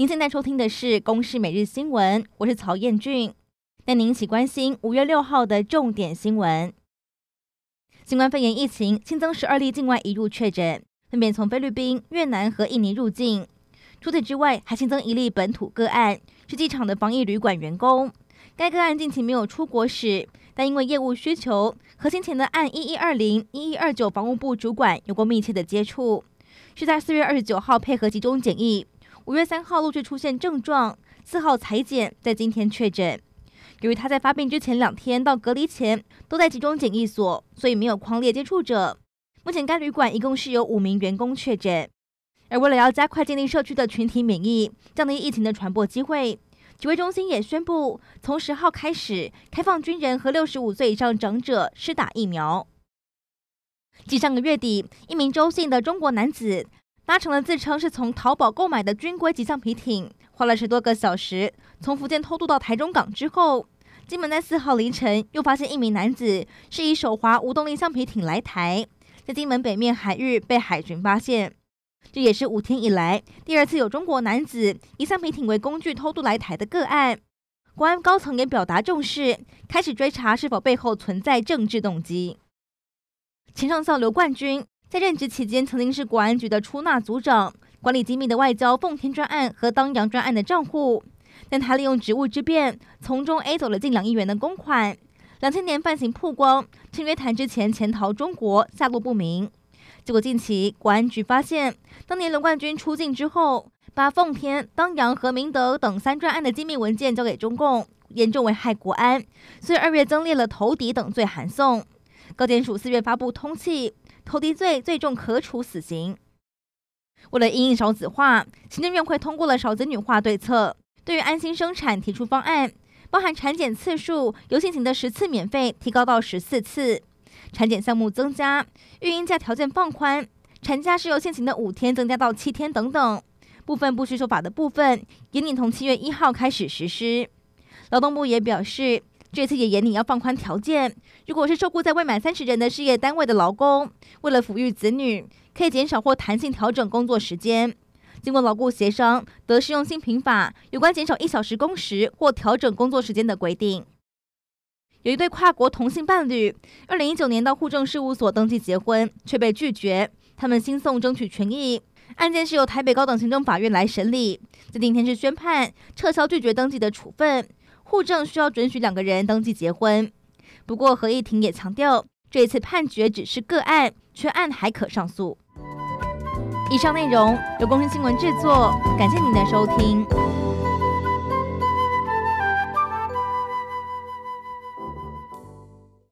您现在收听的是《公视每日新闻》，我是曹彦俊，带您一起关心五月六号的重点新闻。新冠肺炎疫情新增十二例境外移入确诊，分别从菲律宾、越南和印尼入境。除此之外，还新增一例本土个案，是机场的防疫旅馆员工。该个案近期没有出国史，但因为业务需求，和先前的案一一二零、一一二九防务部主管有过密切的接触，是在四月二十九号配合集中检疫，五月三号陆续出现症状，四号采检，在今天确诊。由于他在发病之前两天到隔离前都在集中检疫所，所以没有匡列接触者。目前该旅馆一共是有五名员工确诊。而为了要加快建立社区的群体免疫，降低疫情的传播机会，指挥中心也宣布从十号开始开放军人和六十五岁以上长者施打疫苗。继上个月底，一名周姓的中国男子搭乘了自称是从淘宝购买的军规级橡皮艇。花了十多个小时从福建偷渡到台中港之后，金门在四号凌晨又发现一名男子是以手划无动力橡皮艇来台，在金门北面海域被海巡发现。这也是五天以来第二次有中国男子以橡皮艇为工具偷渡来台的个案。国安高层也表达重视，开始追查是否背后存在政治动机。前上校刘冠军在任职期间曾经是国安局的出纳组长。管理机密的外交奉天专案和当阳专案的账户，但他利用职务之便，从中 A 走了近两亿元的公款。两千年犯行曝光，趁约谈之前潜逃中国，下落不明。结果近期国安局发现，当年刘冠军出境之后，把奉天、当阳和明德等三专案的机密文件交给中共，严重危害国安，所以二月增列了投敌等罪函送。高检署四月发布通缉，投敌罪最重可处死刑。为了因应少子化，行政院会通过了少子女化对策，对于安心生产提出方案，包含产检次数由现行的十次免费提高到十四次，产检项目增加，育婴假条件放宽，产假是由现行的五天增加到七天等等。部分不需受罚的部分，也拟从七月一号开始实施。劳动部也表示，这次也严拟要放宽条件，如果是受雇在未满三十人的事业单位的劳工，为了抚育子女。可以减少或弹性调整工作时间。经过劳雇协商，得适用新平法有关减少一小时工时或调整工作时间的规定。有一对跨国同性伴侣，二零一九年到户政事务所登记结婚，却被拒绝。他们新送争取权益，案件是由台北高等行政法院来审理。在今天是宣判撤销拒绝登记的处分，户政需要准许两个人登记结婚。不过合议庭也强调，这次判决只是个案，缺案还可上诉。以上内容由公司新闻制作，感谢您的收听。